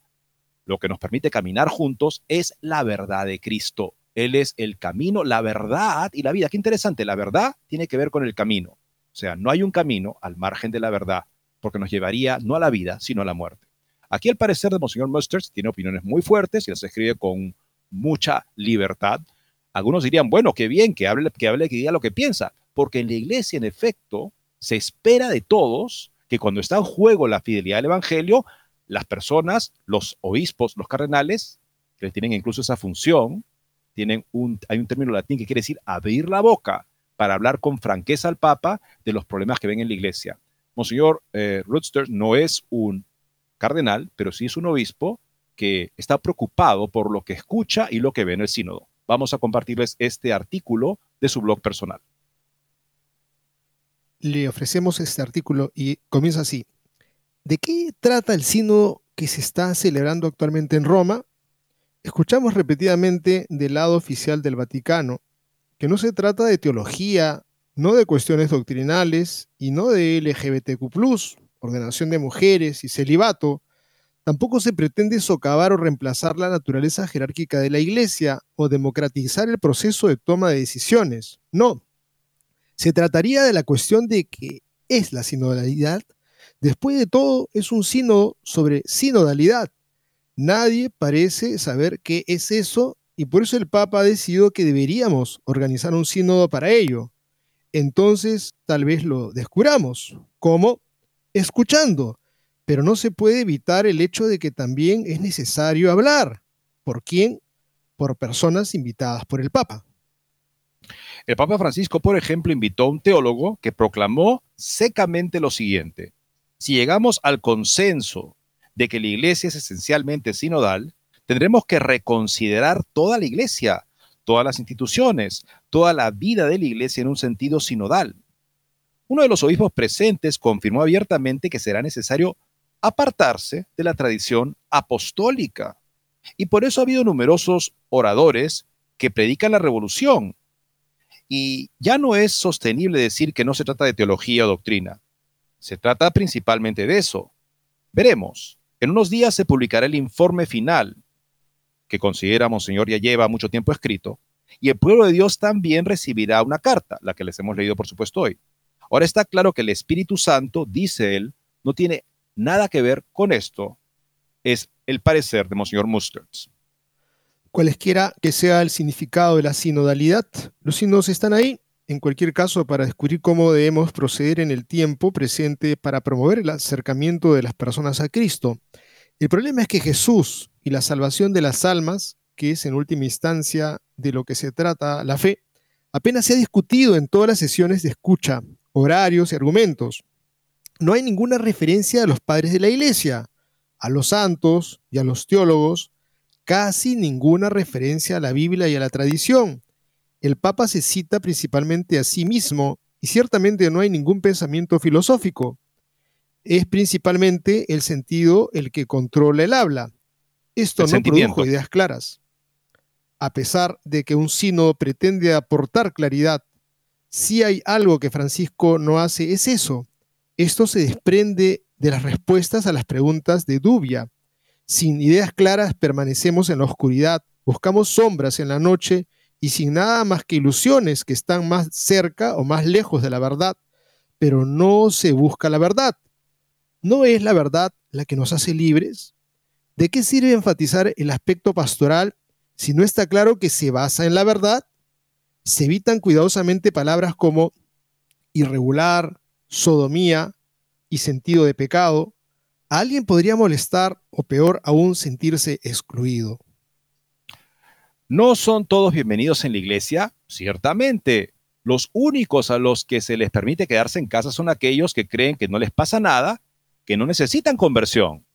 lo que nos permite caminar juntos, es la verdad de Cristo. Él es el camino, la verdad y la vida. Qué interesante, la verdad tiene que ver con el camino. O sea, no hay un camino al margen de la verdad, porque nos llevaría no a la vida, sino a la muerte. Aquí el parecer de Monseñor Musters tiene opiniones muy fuertes y las escribe con mucha libertad. Algunos dirían, bueno, qué bien que hable, que hable, que diga lo que piensa, porque en la iglesia, en efecto, se espera de todos que cuando está en juego la fidelidad del Evangelio, las personas, los obispos, los cardenales, que tienen incluso esa función, tienen un, hay un término latín que quiere decir abrir la boca para hablar con franqueza al Papa de los problemas que ven en la iglesia. Monseñor eh, no es un cardenal, pero sí es un obispo que está preocupado por lo que escucha y lo que ve en el sínodo. Vamos a compartirles este artículo de su blog personal le ofrecemos este artículo y comienza así. ¿De qué trata el sínodo que se está celebrando actualmente en Roma? Escuchamos repetidamente del lado oficial del Vaticano que no se trata de teología, no de cuestiones doctrinales y no de LGBTQ, ordenación de mujeres y celibato. Tampoco se pretende socavar o reemplazar la naturaleza jerárquica de la Iglesia o democratizar el proceso de toma de decisiones. No, se trataría de la cuestión de qué es la sinodalidad. Después de todo, es un sínodo sobre sinodalidad. Nadie parece saber qué es eso y por eso el Papa ha decidido que deberíamos organizar un sínodo para ello. Entonces, tal vez lo descubramos. ¿Cómo? Escuchando. Pero no se puede evitar el hecho de que también es necesario hablar. ¿Por quién? Por personas invitadas por el Papa. El Papa Francisco, por ejemplo, invitó a un teólogo que proclamó secamente lo siguiente. Si llegamos al consenso de que la iglesia es esencialmente sinodal, tendremos que reconsiderar toda la iglesia, todas las instituciones, toda la vida de la iglesia en un sentido sinodal. Uno de los obispos presentes confirmó abiertamente que será necesario apartarse de la tradición apostólica. Y por eso ha habido numerosos oradores que predican la revolución y ya no es sostenible decir que no se trata de teología o doctrina. Se trata principalmente de eso. Veremos. En unos días se publicará el informe final, que considera Monseñor ya lleva mucho tiempo escrito, y el pueblo de Dios también recibirá una carta, la que les hemos leído por supuesto hoy. Ahora está claro que el Espíritu Santo, dice él, no tiene nada que ver con esto. Es el parecer de Monseñor Mustertz cualesquiera que sea el significado de la sinodalidad. Los sínodos están ahí, en cualquier caso, para descubrir cómo debemos proceder en el tiempo presente para promover el acercamiento de las personas a Cristo. El problema es que Jesús y la salvación de las almas, que es en última instancia de lo que se trata la fe, apenas se ha discutido en todas las sesiones de escucha, horarios y argumentos. No hay ninguna referencia a los padres de la iglesia, a los santos y a los teólogos, casi ninguna referencia a la Biblia y a la tradición. El Papa se cita principalmente a sí mismo y ciertamente no hay ningún pensamiento filosófico. Es principalmente el sentido el que controla el habla. Esto no produjo ideas claras. A pesar de que un sínodo pretende aportar claridad, si hay algo que Francisco no hace es eso. Esto se desprende de las respuestas a las preguntas de Dubia, sin ideas claras permanecemos en la oscuridad, buscamos sombras en la noche y sin nada más que ilusiones que están más cerca o más lejos de la verdad, pero no se busca la verdad. ¿No es la verdad la que nos hace libres? ¿De qué sirve enfatizar el aspecto pastoral si no está claro que se basa en la verdad? Se evitan cuidadosamente palabras como irregular, sodomía y sentido de pecado, alguien podría molestar o peor aún sentirse excluido. ¿No son todos bienvenidos en la iglesia? Ciertamente. los únicos a los que se les permite quedarse en casa son aquellos que creen que no les pasa nada, que no necesitan conversión.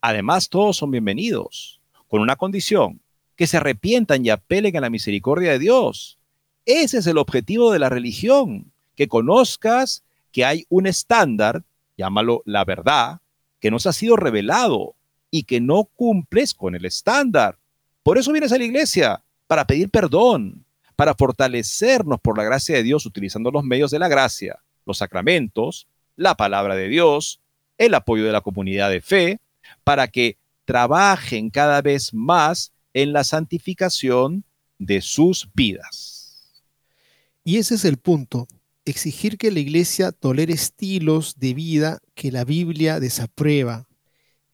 Además, todos son bienvenidos, con una condición, que se arrepientan y apelen a la misericordia de Dios. Ese es el objetivo de la religión, que conozcas que hay un estándar, llámalo la verdad, que nos ha sido revelado y que no cumples con el estándar. Por eso vienes a la iglesia, para pedir perdón, para fortalecernos por la gracia de Dios utilizando los medios de la gracia, los sacramentos, la palabra de Dios, el apoyo de la comunidad de fe, para que trabajen cada vez más en la santificación de sus vidas. Y ese es el punto, exigir que la iglesia tolere estilos de vida que la Biblia desaprueba.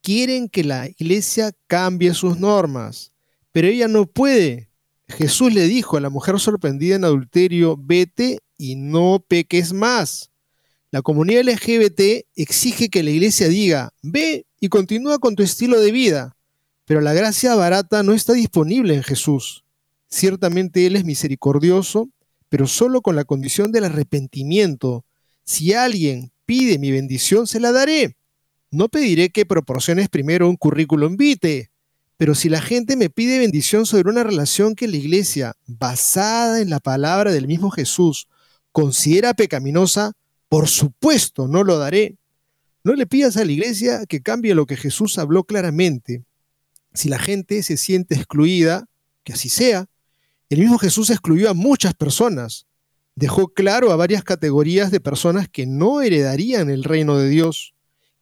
Quieren que la iglesia cambie sus normas, pero ella no puede Jesús le dijo a la mujer sorprendida en adulterio, vete y no peques más. La comunidad LGBT exige que la iglesia diga, ve y continúa con tu estilo de vida, pero la gracia barata no está disponible en Jesús. Ciertamente Él es misericordioso, pero solo con la condición del arrepentimiento. Si alguien pide mi bendición, se la daré. No pediré que proporciones primero un currículum vitae, pero si la gente me pide bendición sobre una relación que la iglesia, basada en la palabra del mismo Jesús, considera pecaminosa, por supuesto no lo daré. No le pidas a la iglesia que cambie lo que Jesús habló claramente. Si la gente se siente excluida, que así sea. El mismo Jesús excluyó a muchas personas. Dejó claro a varias categorías de personas que no heredarían el reino de Dios.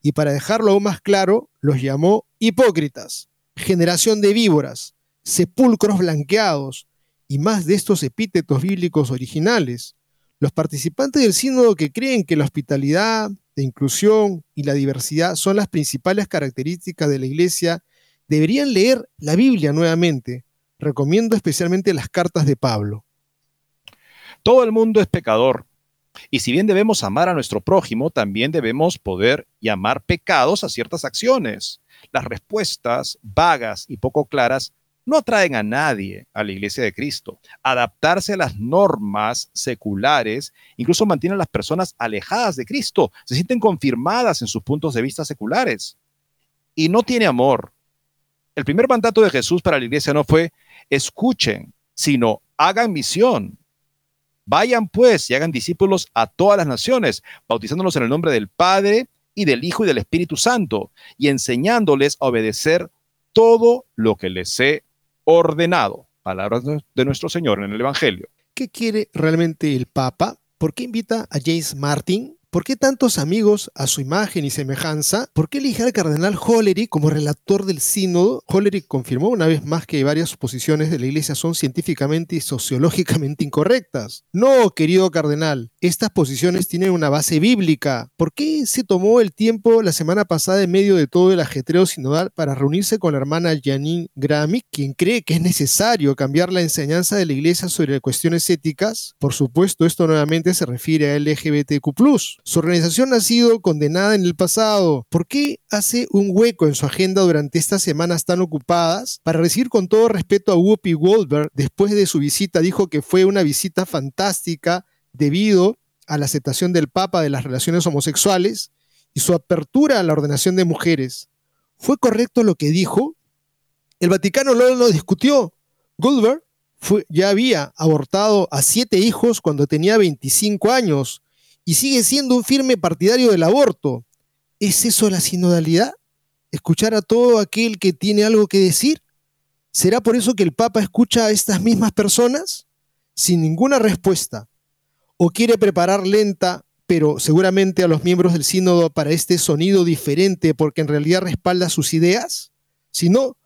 Y para dejarlo aún más claro, los llamó hipócritas generación de víboras, sepulcros blanqueados y más de estos epítetos bíblicos originales. Los participantes del sínodo que creen que la hospitalidad, la inclusión y la diversidad son las principales características de la iglesia deberían leer la Biblia nuevamente. Recomiendo especialmente las cartas de Pablo. Todo el mundo es pecador. Y si bien debemos amar a nuestro prójimo, también debemos poder llamar pecados a ciertas acciones. Las respuestas vagas y poco claras no atraen a nadie a la iglesia de Cristo. Adaptarse a las normas seculares incluso mantiene a las personas alejadas de Cristo, se sienten confirmadas en sus puntos de vista seculares. Y no tiene amor. El primer mandato de Jesús para la iglesia no fue escuchen, sino hagan misión. Vayan pues y hagan discípulos a todas las naciones, bautizándolos en el nombre del Padre, y del Hijo y del Espíritu Santo, y enseñándoles a obedecer todo lo que les he ordenado. Palabras de nuestro Señor en el Evangelio. ¿Qué quiere realmente el Papa? ¿Por qué invita a James Martin ¿Por qué tantos amigos a su imagen y semejanza? ¿Por qué elige al cardenal Hollerich como relator del sínodo? Hollerich confirmó una vez más que varias posiciones de la iglesia son científicamente y sociológicamente incorrectas. No, querido cardenal, estas posiciones tienen una base bíblica. ¿Por qué se tomó el tiempo la semana pasada en medio de todo el ajetreo sinodal para reunirse con la hermana Janine Gramick, quien cree que es necesario cambiar la enseñanza de la iglesia sobre cuestiones éticas? Por supuesto, esto nuevamente se refiere a LGBTQ+. Su organización ha sido condenada en el pasado. ¿Por qué hace un hueco en su agenda durante estas semanas tan ocupadas? Para recibir con todo respeto a Whoopi Goldberg, después de su visita dijo que fue una visita fantástica debido a la aceptación del Papa de las relaciones homosexuales y su apertura a la ordenación de mujeres. ¿Fue correcto lo que dijo? El Vaticano no lo discutió. Goldberg ya había abortado a siete hijos cuando tenía 25 años y sigue siendo un firme partidario del aborto. ¿Es eso la sinodalidad? ¿Escuchar a todo aquel que tiene algo que decir? ¿Será por eso que el Papa escucha a estas mismas personas? Sin ninguna respuesta. ¿O quiere preparar lenta, pero seguramente a los miembros del sínodo para este sonido diferente porque en realidad respalda sus ideas? Si no,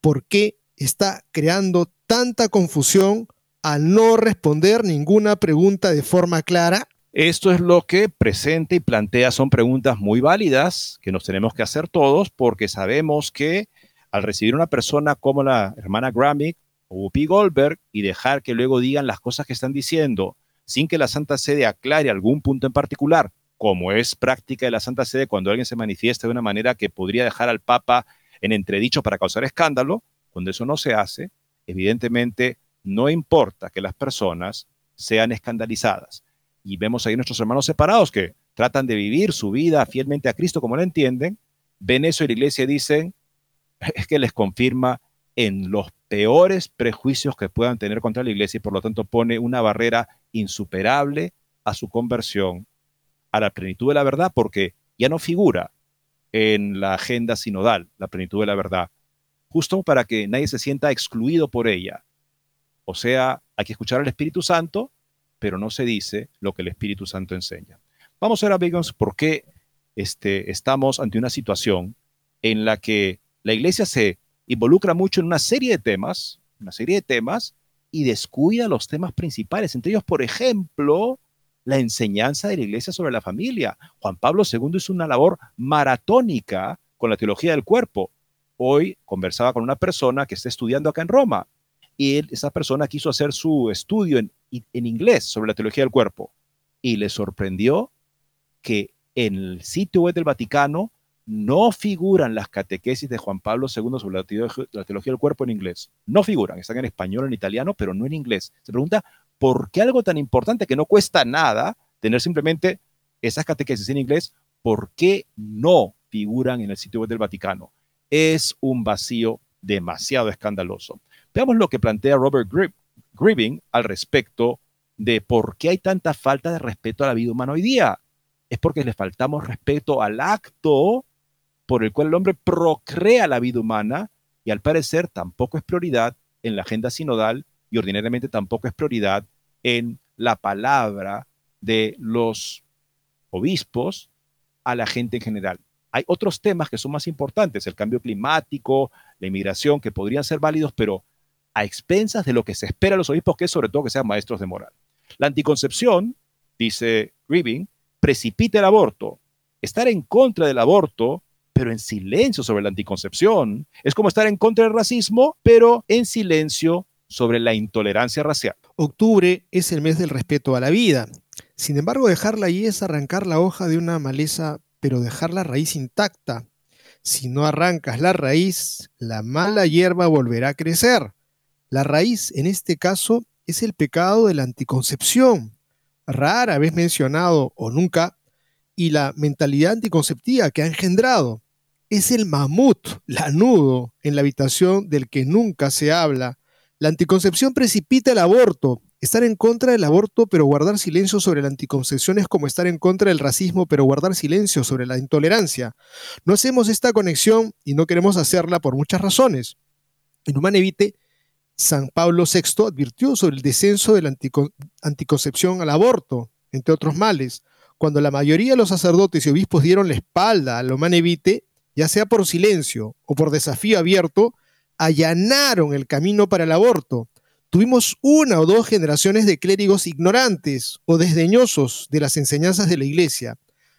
¿por qué está creando tanta confusión al no responder ninguna pregunta de forma clara? Esto es lo que presenta y plantea, son preguntas muy válidas que nos tenemos que hacer todos porque sabemos que al recibir una persona como la hermana Gramick o Whoopi Goldberg y dejar que luego digan las cosas que están diciendo sin que la Santa Sede aclare algún punto en particular, como es práctica de la Santa Sede cuando alguien se manifiesta de una manera que podría dejar al Papa en entredicho para causar escándalo, cuando eso no se hace, evidentemente no importa que las personas sean escandalizadas. Y vemos ahí nuestros hermanos separados que tratan de vivir su vida fielmente a Cristo como lo entienden, ven eso y la iglesia dicen, es que les confirma en los peores prejuicios que puedan tener contra la iglesia y por lo tanto pone una barrera insuperable a su conversión a la plenitud de la verdad porque ya no figura en la agenda sinodal la plenitud de la verdad, justo para que nadie se sienta excluido por ella. O sea, hay que escuchar al Espíritu Santo, pero no se dice lo que el Espíritu Santo enseña. Vamos a ver, amigos, por qué este, estamos ante una situación en la que la iglesia se involucra mucho en una serie de temas, una serie de temas, y descuida los temas principales. Entre ellos, por ejemplo, la enseñanza de la iglesia sobre la familia. Juan Pablo II hizo una labor maratónica con la teología del cuerpo. Hoy conversaba con una persona que está estudiando acá en Roma y esa persona quiso hacer su estudio en, en inglés sobre la teología del cuerpo y le sorprendió que en el sitio web del Vaticano no figuran las catequesis de Juan Pablo II sobre la teología, del cuerpo en inglés. No figuran, están en español, en italiano, pero no en inglés. Se pregunta, ¿por qué algo tan importante que no cuesta nada tener simplemente esas catequesis en inglés, por qué no figuran en el sitio web del Vaticano? Es un vacío demasiado escandaloso. Veamos lo que plantea Robert Gribbing al respecto de por qué hay tanta falta de respeto a la vida humana hoy día es porque le faltamos respeto al acto por el cual el hombre procrea la vida humana y al parecer tampoco es prioridad en la agenda sinodal y ordinariamente tampoco es prioridad en la palabra de los obispos a la gente en general. Hay otros temas que son más importantes, el cambio climático, la inmigración, que podrían ser válidos, pero a expensas de lo que se espera de los obispos, que es sobre todo que sean maestros de moral. La anticoncepción, dice Gribbing, precipita el aborto. Estar en contra del aborto, pero en silencio sobre la anticoncepción, es como estar en contra del racismo, pero en silencio sobre la intolerancia racial. Octubre es el mes del respeto a la vida. Sin embargo, dejarla ahí es arrancar la hoja de una maleza, pero dejar la raíz intacta. Si no arrancas la raíz, la mala hierba volverá a crecer. La raíz, en este caso, es el pecado de la anticoncepción rara vez mencionado o nunca, y la mentalidad anticonceptiva que ha engendrado. Es el mamut, lanudo, en la habitación del que nunca se habla. La anticoncepción precipita el aborto. Estar en contra del aborto pero guardar silencio sobre la anticoncepción es como estar en contra del racismo pero guardar silencio sobre la intolerancia. No hacemos esta conexión y no queremos hacerla por muchas razones. En Humanevite San Pablo VI advirtió sobre el descenso de la anticoncepción al aborto, entre otros males. Cuando la mayoría de los sacerdotes y obispos dieron la espalda a lo manevite, ya sea por silencio o por desafío abierto, allanaron el camino para el aborto. Tuvimos una o dos generaciones de clérigos ignorantes o desdeñosos de las enseñanzas de la Iglesia.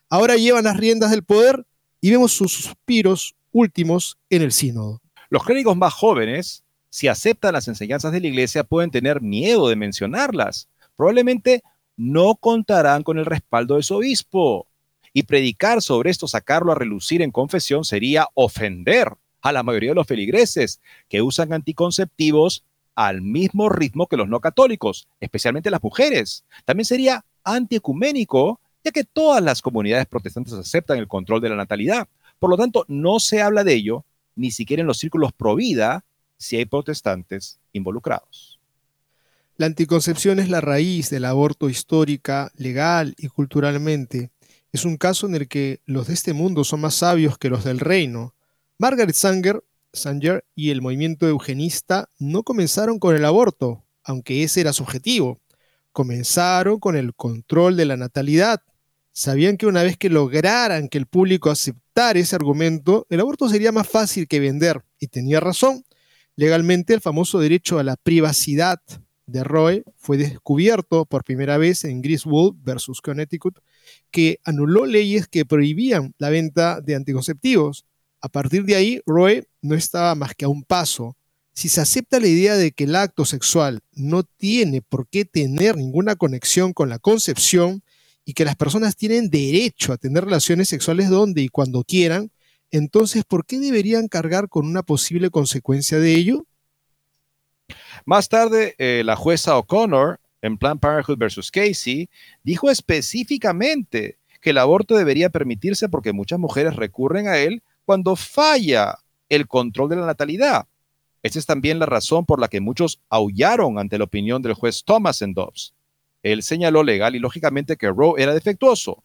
Ahora llevan las riendas del poder y vemos sus suspiros últimos en el sínodo. Los clérigos más jóvenes si aceptan las enseñanzas de la iglesia, pueden tener miedo de mencionarlas. Probablemente no contarán con el respaldo de su obispo. Y predicar sobre esto, sacarlo a relucir en confesión, sería ofender a la mayoría de los feligreses que usan anticonceptivos al mismo ritmo que los no católicos, especialmente las mujeres. También sería antiecuménico, ya que todas las comunidades protestantes aceptan el control de la natalidad. Por lo tanto, no se habla de ello, ni siquiera en los círculos pro vida, si hay protestantes involucrados. La anticoncepción es la raíz del aborto histórica, legal y culturalmente. Es un caso en el que los de este mundo son más sabios que los del reino. Margaret Sanger, Sanger y el movimiento eugenista no comenzaron con el aborto, aunque ese era su objetivo. Comenzaron con el control de la natalidad. Sabían que una vez que lograran que el público aceptara ese argumento, el aborto sería más fácil que vender. Y tenía razón. Legalmente, el famoso derecho a la privacidad de Roe fue descubierto por primera vez en Griswold versus Connecticut, que anuló leyes que prohibían la venta de anticonceptivos. A partir de ahí, Roe no estaba más que a un paso. Si se acepta la idea de que el acto sexual no tiene por qué tener ninguna conexión con la concepción y que las personas tienen derecho a tener relaciones sexuales donde y cuando quieran, entonces, ¿por qué deberían cargar con una posible consecuencia de ello? Más tarde, eh, la jueza O'Connor en Planned Parenthood versus Casey, dijo específicamente que el aborto debería permitirse porque muchas mujeres recurren a él cuando falla el control de la natalidad. Esa es también la razón por la que muchos aullaron ante la opinión del juez Thomas en Dobbs. Él señaló legal y lógicamente que Roe era defectuoso,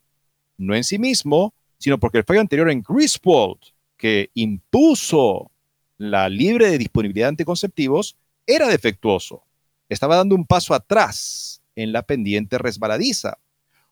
no en sí mismo, sino porque el fallo anterior en Griswold, que impuso la libre de disponibilidad de anticonceptivos, era defectuoso. Estaba dando un paso atrás en la pendiente resbaladiza.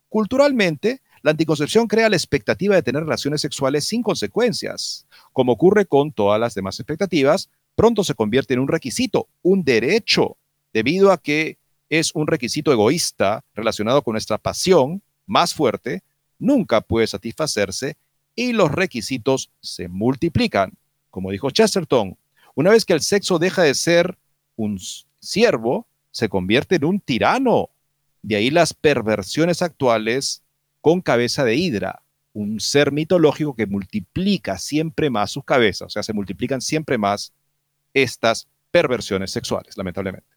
Culturalmente, la anticoncepción crea la expectativa de tener relaciones sexuales sin consecuencias. Como ocurre con todas las demás expectativas, pronto se convierte en un requisito, un derecho, debido a que es un requisito egoísta relacionado con nuestra pasión más fuerte, nunca puede satisfacerse y los requisitos se multiplican. Como dijo Chesterton, una vez que el sexo deja de ser un siervo, se convierte en un tirano. De ahí las perversiones actuales con cabeza de hidra, un ser mitológico que multiplica siempre más sus cabezas, o sea, se multiplican siempre más estas perversiones sexuales, lamentablemente.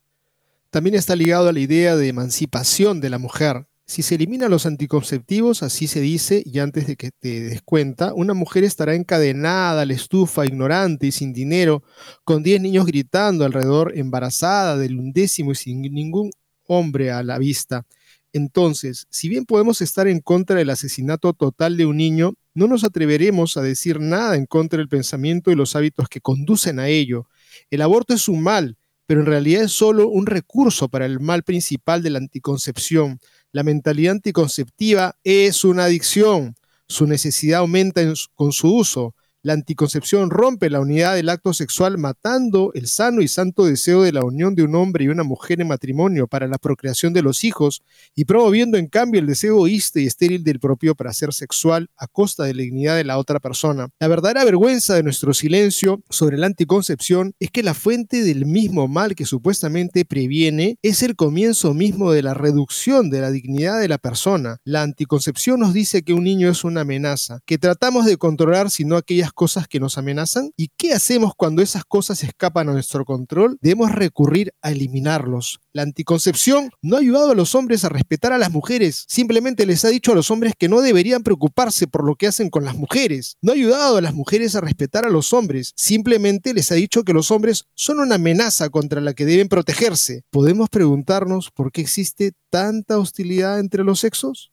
También está ligado a la idea de emancipación de la mujer. Si se eliminan los anticonceptivos, así se dice, y antes de que te des cuenta, una mujer estará encadenada a la estufa, ignorante y sin dinero, con 10 niños gritando alrededor, embarazada del undécimo y sin ningún hombre a la vista. Entonces, si bien podemos estar en contra del asesinato total de un niño, no nos atreveremos a decir nada en contra del pensamiento y los hábitos que conducen a ello. El aborto es un mal, pero en realidad es solo un recurso para el mal principal de la anticoncepción. La mentalidad anticonceptiva es una adicción. Su necesidad aumenta con su uso. La anticoncepción rompe la unidad del acto sexual matando el sano y santo deseo de la unión de un hombre y una mujer en matrimonio para la procreación de los hijos y promoviendo en cambio el deseo egoísta y estéril del propio placer sexual a costa de la dignidad de la otra persona. La verdadera vergüenza de nuestro silencio sobre la anticoncepción es que la fuente del mismo mal que supuestamente previene es el comienzo mismo de la reducción de la dignidad de la persona. La anticoncepción nos dice que un niño es una amenaza, que tratamos de controlar sino aquellas cosas que nos amenazan? ¿Y qué hacemos cuando esas cosas escapan a nuestro control? Debemos recurrir a eliminarlos. La anticoncepción no ha ayudado a los hombres a respetar a las mujeres, simplemente les ha dicho a los hombres que no deberían preocuparse por lo que hacen con las mujeres. No ha ayudado a las mujeres a respetar a los hombres, simplemente les ha dicho que los hombres son una amenaza contra la que deben protegerse. ¿Podemos preguntarnos por qué existe tanta hostilidad entre los sexos?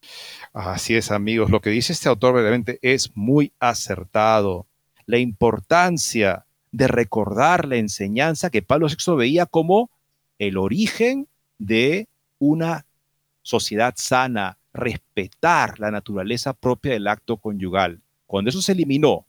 Así es, amigos. Lo que dice este autor realmente es muy acertado. La importancia de recordar la enseñanza que Pablo VI veía como el origen de una sociedad sana, respetar la naturaleza propia del acto conyugal. Cuando eso se eliminó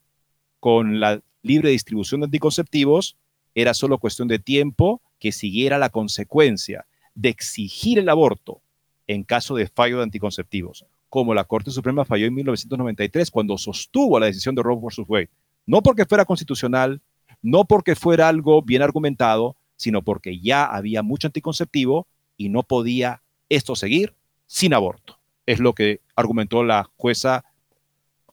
con la libre distribución de anticonceptivos, era solo cuestión de tiempo que siguiera la consecuencia de exigir el aborto en caso de fallo de anticonceptivos, como la Corte Suprema falló en 1993 cuando sostuvo la decisión de Roe vs. Wade. No porque fuera constitucional, no porque fuera algo bien argumentado, sino porque ya había mucho anticonceptivo y no podía esto seguir sin aborto. Es lo que argumentó la jueza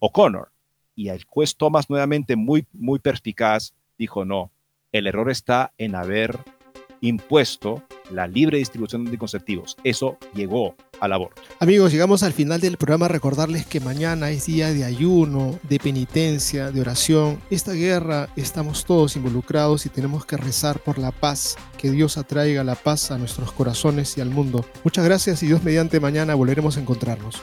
O'Connor. Y el juez Thomas, nuevamente muy, muy perspicaz, dijo, no, el error está en haber impuesto la libre distribución de anticonceptivos. Eso llegó al aborto. Amigos, llegamos al final del programa. Recordarles que mañana es día de ayuno, de penitencia, de oración. Esta guerra estamos todos involucrados y tenemos que rezar por la paz. Que Dios atraiga la paz a nuestros corazones y al mundo. Muchas gracias y Dios mediante mañana volveremos a encontrarnos.